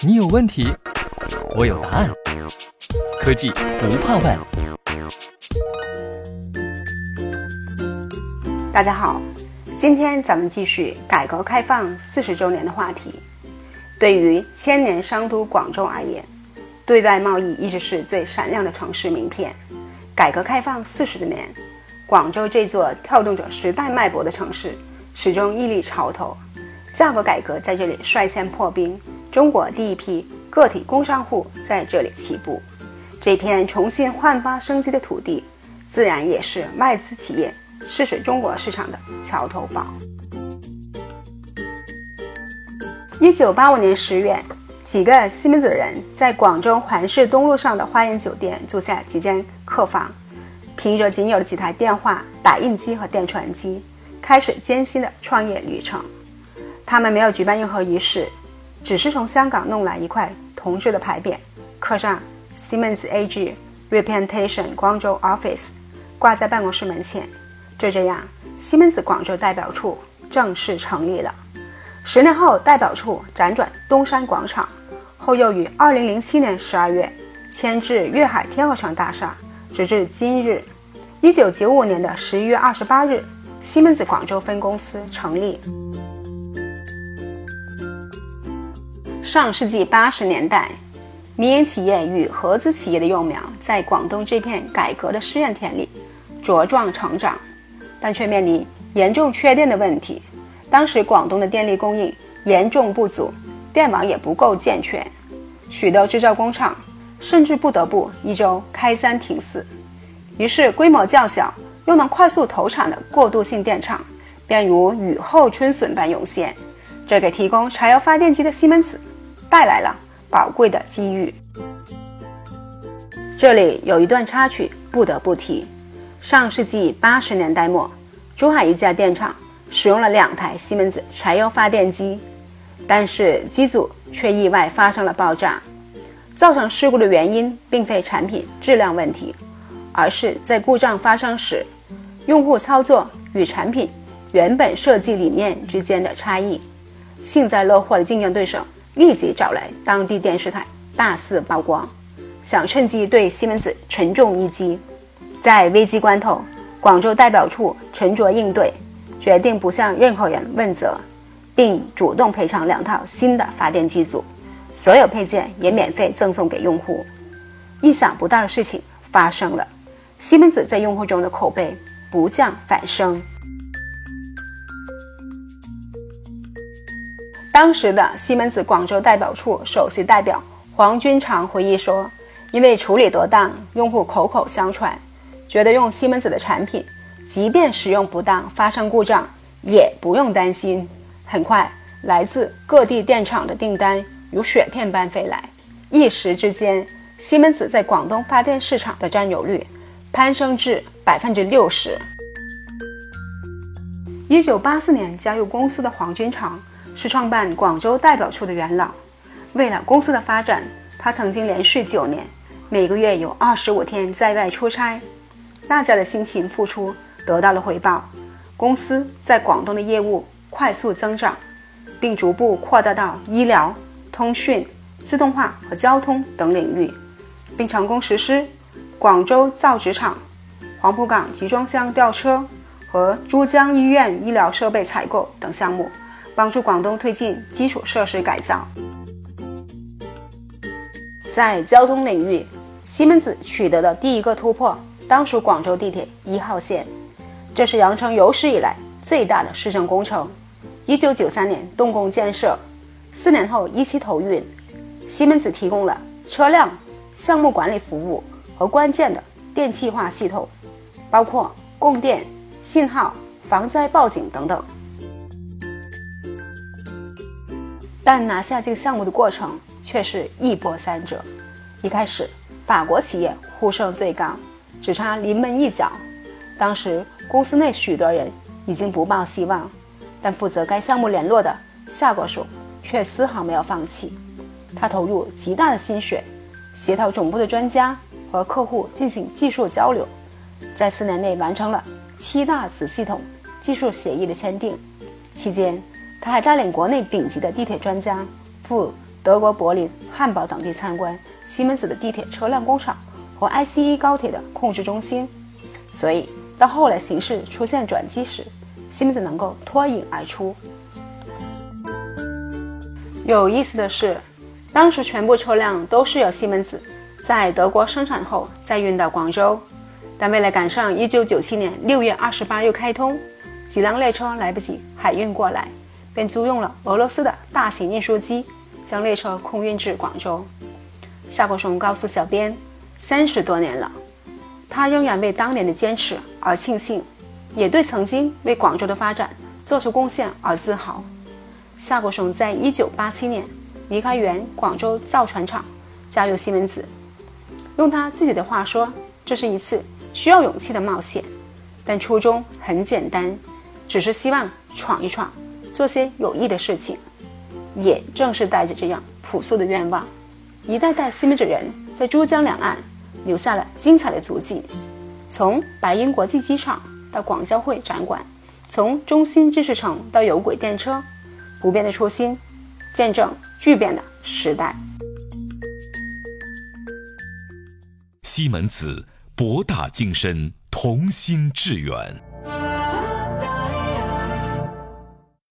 你有问题，我有答案。科技不怕问。大家好，今天咱们继续改革开放四十周年的话题。对于千年商都广州而言，对外贸易一直是最闪亮的城市名片。改革开放四十年，广州这座跳动着时代脉搏的城市，始终屹立潮头。价格改革在这里率先破冰，中国第一批个体工商户在这里起步。这片重新焕发生机的土地，自然也是外资企业试水中国市场的桥头堡。一九八五年十月，几个西门子人在广州环市东路上的花园酒店租下几间客房，凭着仅有的几台电话、打印机和电传机，开始艰辛的创业旅程。他们没有举办任何仪式，只是从香港弄来一块铜制的牌匾，刻上 Siemens AG Representation 广州 Office，挂在办公室门前。就这样，西门子广州代表处正式成立了。十年后，代表处辗转东山广场，后又于二零零七年十二月迁至粤海天鹅城大厦，直至今日。一九九五年的十一月二十八日，西门子广州分公司成立。上世纪八十年代，民营企业与合资企业的幼苗在广东这片改革的试验田里茁壮成长，但却面临严重缺电的问题。当时广东的电力供应严重不足，电网也不够健全，许多制造工厂甚至不得不一周开三停四。于是，规模较小又能快速投产的过渡性电厂便如雨后春笋般涌现，这给提供柴油发电机的西门子。带来了宝贵的机遇。这里有一段插曲不得不提：上世纪八十年代末，珠海一家电厂使用了两台西门子柴油发电机，但是机组却意外发生了爆炸。造成事故的原因并非产品质量问题，而是在故障发生时，用户操作与产品原本设计理念之间的差异。幸灾乐祸的竞争对手。立即找来当地电视台大肆曝光，想趁机对西门子沉重一击。在危机关头，广州代表处沉着应对，决定不向任何人问责，并主动赔偿两套新的发电机组，所有配件也免费赠送给用户。意想不到的事情发生了，西门子在用户中的口碑不降反升。当时的西门子广州代表处首席代表黄军长回忆说：“因为处理得当，用户口口相传，觉得用西门子的产品，即便使用不当发生故障，也不用担心。很快，来自各地电厂的订单如雪片般飞来，一时之间，西门子在广东发电市场的占有率攀升至百分之六十。”一九八四年加入公司的黄军长。是创办广州代表处的元老。为了公司的发展，他曾经连续九年，每个月有二十五天在外出差。大家的辛勤付出得到了回报，公司在广东的业务快速增长，并逐步扩大到医疗、通讯、自动化和交通等领域，并成功实施广州造纸厂、黄埔港集装箱吊车和珠江医院医疗设备采购等项目。帮助广东推进基础设施改造。在交通领域，西门子取得的第一个突破，当属广州地铁一号线。这是羊城有史以来最大的市政工程。一九九三年动工建设，四年后一期投运。西门子提供了车辆项目管理服务和关键的电气化系统，包括供电、信号、防灾报警等等。但拿下这个项目的过程却是一波三折。一开始，法国企业呼声最高，只差临门一脚。当时公司内许多人已经不抱希望，但负责该项目联络的夏国属却丝毫没有放弃。他投入极大的心血，协调总部的专家和客户进行技术交流，在四年内完成了七大子系统技术协议的签订。期间，他还带领国内顶级的地铁专家赴德国柏林、汉堡等地参观西门子的地铁车辆工厂和 ICE 高铁的控制中心。所以到后来形势出现转机时，西门子能够脱颖而出。有意思的是，当时全部车辆都是由西门子在德国生产后再运到广州，但为了赶上1997年6月28日开通，几辆列车来不及海运过来。便租用了俄罗斯的大型运输机，将列车空运至广州。夏国雄告诉小编：“三十多年了，他仍然为当年的坚持而庆幸，也对曾经为广州的发展做出贡献而自豪。”夏国雄在一九八七年离开原广州造船厂，加入西门子。用他自己的话说：“这是一次需要勇气的冒险，但初衷很简单，只是希望闯一闯。”做些有益的事情，也正是带着这样朴素的愿望，一代代西门子人在珠江两岸留下了精彩的足迹。从白银国际机场到广交会展馆，从中心知识城到有轨电车，不变的初心，见证巨变的时代。西门子博大精深，同心致远。